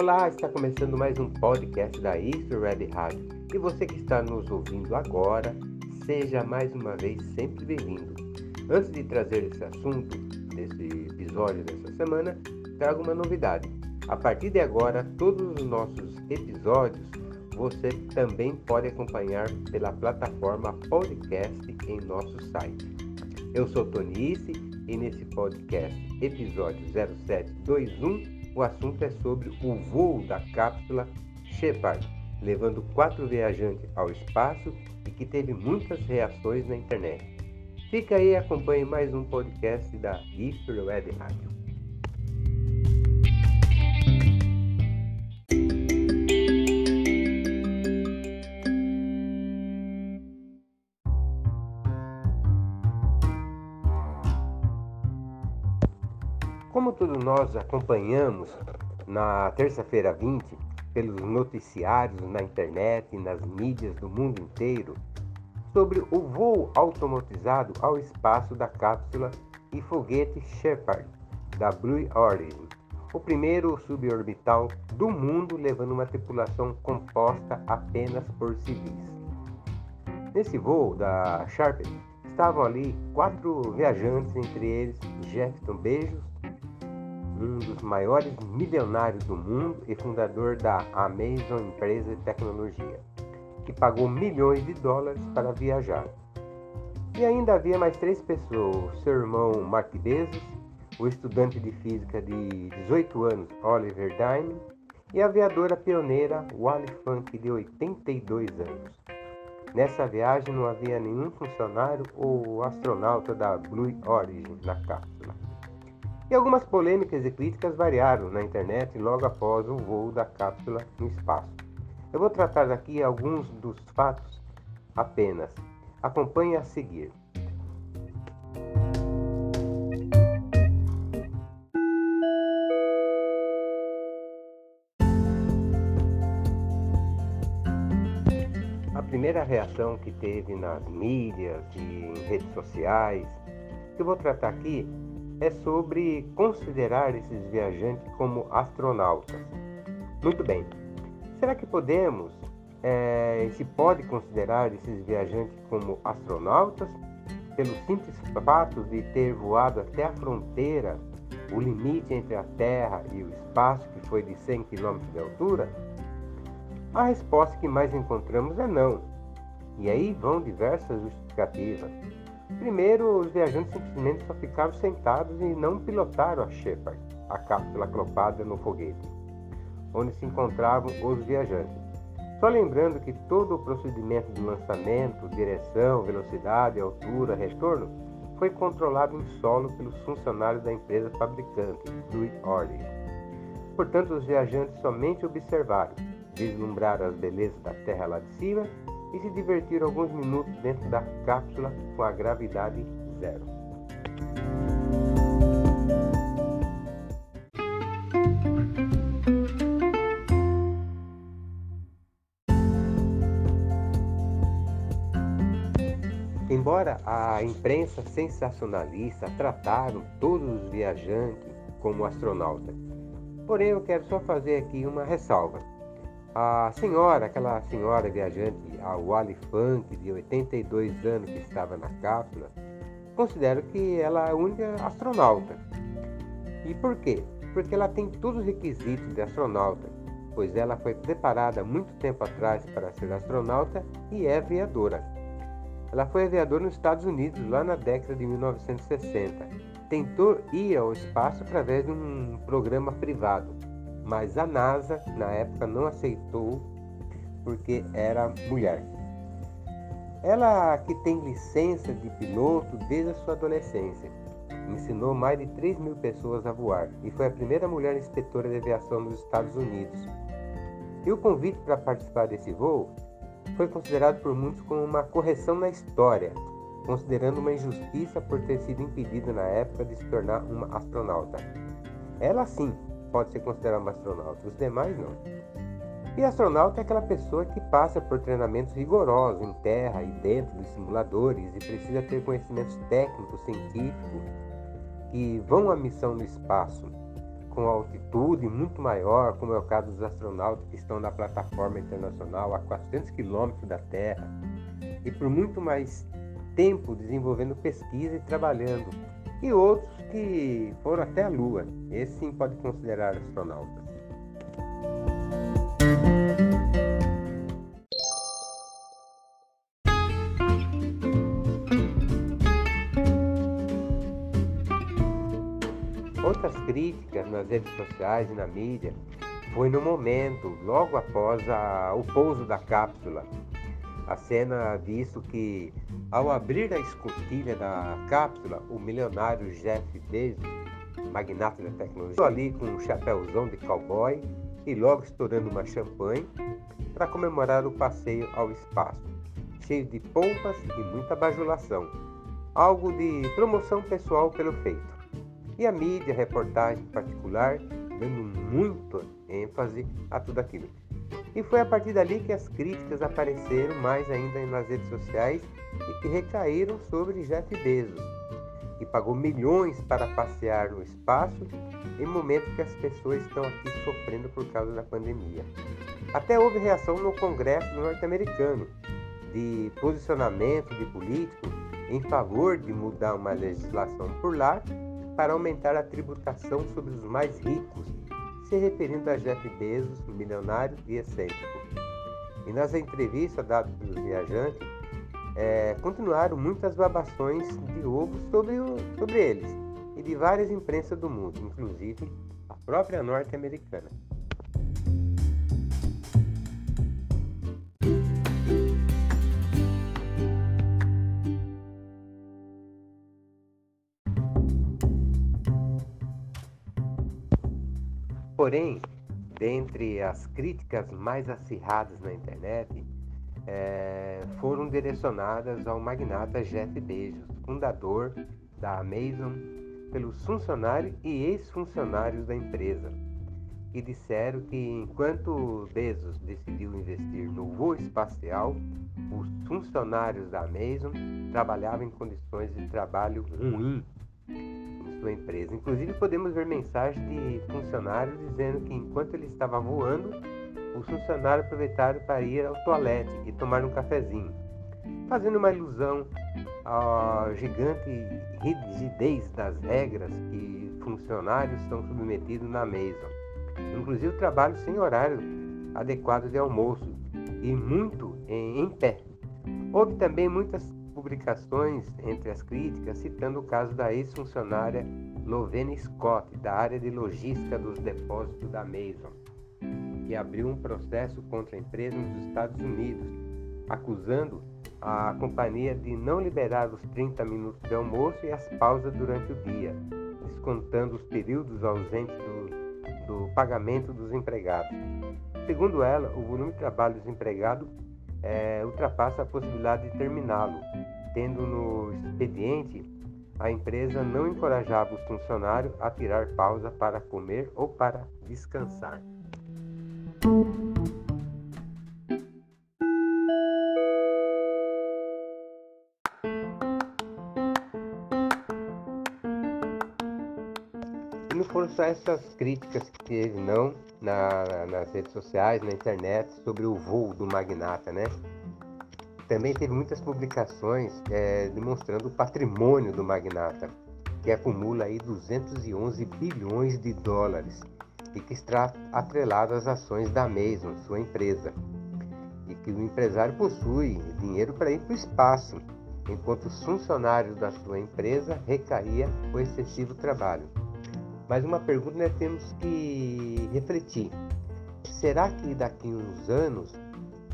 Olá, está começando mais um podcast da Easter Web Rádio. E você que está nos ouvindo agora, seja mais uma vez sempre bem-vindo. Antes de trazer esse assunto desse episódio dessa semana, trago uma novidade. A partir de agora, todos os nossos episódios você também pode acompanhar pela plataforma podcast em nosso site. Eu sou Tonice e nesse podcast, episódio 0721, o assunto é sobre o voo da cápsula Shepard, levando quatro viajantes ao espaço e que teve muitas reações na internet. Fica aí e acompanhe mais um podcast da History Web Rádio. Nós acompanhamos na terça-feira 20, pelos noticiários na internet e nas mídias do mundo inteiro, sobre o voo automatizado ao espaço da cápsula e foguete Shepard da Blue Origin, o primeiro suborbital do mundo levando uma tripulação composta apenas por civis. Nesse voo da Sharp estavam ali quatro viajantes, entre eles Jefferson Beijos, um dos maiores milionários do mundo e fundador da Amazon Empresa de Tecnologia, que pagou milhões de dólares para viajar. E ainda havia mais três pessoas: seu irmão Mark Bezos, o estudante de física de 18 anos Oliver Dime e a aviadora pioneira Wally Funk, de 82 anos. Nessa viagem não havia nenhum funcionário ou astronauta da Blue Origin na cápsula. E algumas polêmicas e críticas variaram na internet logo após o voo da cápsula no espaço. Eu vou tratar aqui alguns dos fatos apenas. Acompanhe a seguir. A primeira reação que teve nas mídias e em redes sociais, que eu vou tratar aqui, é sobre considerar esses viajantes como astronautas. Muito bem. Será que podemos, é, se pode considerar esses viajantes como astronautas pelo simples fato de ter voado até a fronteira, o limite entre a Terra e o espaço, que foi de 100 km de altura? A resposta que mais encontramos é não. E aí vão diversas justificativas. Primeiro, os viajantes simplesmente só ficaram sentados e não pilotaram a Shepard, a cápsula aclopada no foguete, onde se encontravam os viajantes. Só lembrando que todo o procedimento de lançamento, direção, velocidade, altura, retorno foi controlado em solo pelos funcionários da empresa fabricante, Blue Origin. Portanto, os viajantes somente observaram, vislumbraram as belezas da Terra lá de cima e se divertir alguns minutos dentro da cápsula com a gravidade zero. Embora a imprensa sensacionalista trataram todos os viajantes como astronautas, porém eu quero só fazer aqui uma ressalva. A senhora, aquela senhora viajante, a Wally Funk, de 82 anos, que estava na cápsula, considero que ela é a única astronauta. E por quê? Porque ela tem todos os requisitos de astronauta, pois ela foi preparada muito tempo atrás para ser astronauta e é aviadora. Ela foi aviadora nos Estados Unidos lá na década de 1960. Tentou ir ao espaço através de um programa privado mas a NASA na época não aceitou porque era mulher. Ela que tem licença de piloto desde a sua adolescência, ensinou mais de 3 mil pessoas a voar e foi a primeira mulher inspetora de aviação nos Estados Unidos. E o convite para participar desse voo foi considerado por muitos como uma correção na história, considerando uma injustiça por ter sido impedida na época de se tornar uma astronauta. Ela sim pode ser considerado um astronauta, os demais não. E astronauta é aquela pessoa que passa por treinamentos rigorosos em terra e dentro dos simuladores e precisa ter conhecimentos técnicos, científicos que vão à missão no espaço. com altitude muito maior, como é o caso dos astronautas que estão na plataforma internacional a 400 quilômetros da Terra, e por muito mais tempo desenvolvendo pesquisa e trabalhando, e outros que foram até a Lua. Esse sim pode considerar astronautas. Críticas nas redes sociais e na mídia foi no momento, logo após a, o pouso da cápsula. A cena visto que, ao abrir a escotilha da cápsula, o milionário Jeff Bezos, magnata da tecnologia, ali com um chapéuzão de cowboy e logo estourando uma champanhe para comemorar o passeio ao espaço, cheio de pompas e muita bajulação, algo de promoção pessoal pelo feito e a mídia, a reportagem particular, dando muito ênfase a tudo aquilo. E foi a partir dali que as críticas apareceram mais ainda nas redes sociais e que recaíram sobre Jeff Bezos, que pagou milhões para passear no espaço em momento que as pessoas estão aqui sofrendo por causa da pandemia. Até houve reação no Congresso norte-americano de posicionamento de políticos em favor de mudar uma legislação por lá para aumentar a tributação sobre os mais ricos, se referindo a Jeff Bezos, milionário e excêntrico. E nas entrevistas dadas pelos viajantes, é, continuaram muitas babações de ovo sobre, o, sobre eles e de várias imprensas do mundo, inclusive a própria norte-americana. Porém, dentre as críticas mais acirradas na internet, é, foram direcionadas ao magnata Jeff Bezos, fundador da Amazon, pelos funcionários e ex-funcionários da empresa, que disseram que enquanto Bezos decidiu investir no voo espacial, os funcionários da Amazon trabalhavam em condições de trabalho ruins sua empresa. Inclusive, podemos ver mensagens de funcionários dizendo que enquanto ele estava voando, os funcionários aproveitaram para ir ao toalete e tomar um cafezinho, fazendo uma ilusão à gigante rigidez das regras que funcionários são submetidos na mesa. Inclusive, o trabalho sem horário adequado de almoço e muito em pé. Houve também muitas publicações entre as críticas citando o caso da ex-funcionária Lovene Scott, da área de logística dos depósitos da Mason, que abriu um processo contra a empresa nos Estados Unidos, acusando a companhia de não liberar os 30 minutos de almoço e as pausas durante o dia, descontando os períodos ausentes do, do pagamento dos empregados. Segundo ela, o volume de trabalho dos empregados é, ultrapassa a possibilidade de terminá-lo, tendo no expediente a empresa não encorajava os funcionários a tirar pausa para comer ou para descansar. E não foram só essas críticas que teve, não, na, nas redes sociais, na internet, sobre o voo do magnata, né? Também teve muitas publicações é, demonstrando o patrimônio do magnata, que acumula aí 211 bilhões de dólares e que está atrelado às ações da Amazon, sua empresa, e que o empresário possui dinheiro para ir para o espaço, enquanto os funcionários da sua empresa recaía o excessivo trabalho. Mas uma pergunta nós temos que refletir: será que daqui a uns anos,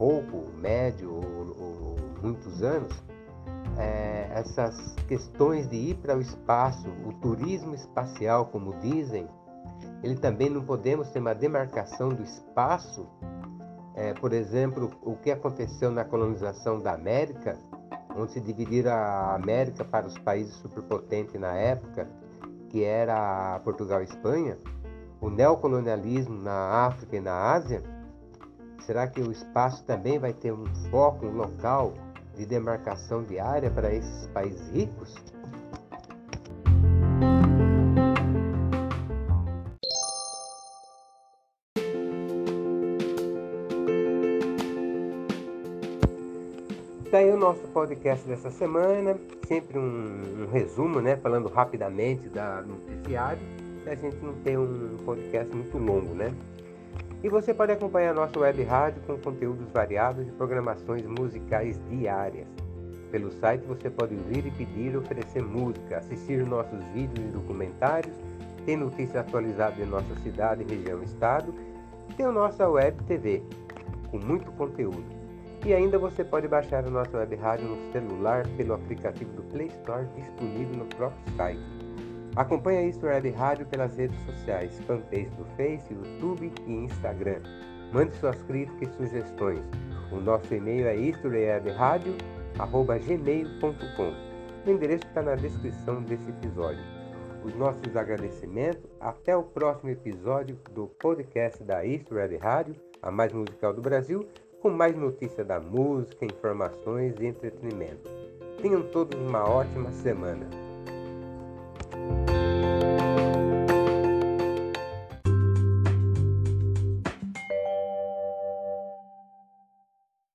pouco, médio ou, ou muitos anos, é, essas questões de ir para o espaço, o turismo espacial, como dizem, ele também não podemos ter uma demarcação do espaço. É, por exemplo, o que aconteceu na colonização da América, onde se dividiram a América para os países superpotentes na época que era Portugal e Espanha, o neocolonialismo na África e na Ásia, Será que o espaço também vai ter um foco, um local de demarcação de área para esses países ricos? Tá Daí o nosso podcast dessa semana, sempre um, um resumo, né? Falando rapidamente da noticiário, a gente não tem um podcast muito longo, né? E você pode acompanhar nossa web rádio com conteúdos variados e programações musicais diárias. Pelo site você pode ouvir e pedir oferecer música, assistir nossos vídeos e documentários, ter notícias atualizadas de nossa cidade, região e estado, tem a nossa web TV, com muito conteúdo. E ainda você pode baixar a nossa web rádio no celular pelo aplicativo do Play Store disponível no próprio site. Acompanhe a Isto Web Rádio pelas redes sociais, fanpage do Face, YouTube e Instagram. Mande suas críticas e sugestões. O nosso e-mail é istowebradio.gmail.com O endereço está na descrição desse episódio. Os nossos agradecimentos. Até o próximo episódio do podcast da Isto Web Rádio, a mais musical do Brasil com mais notícias da música, informações e entretenimento. Tenham todos uma ótima semana.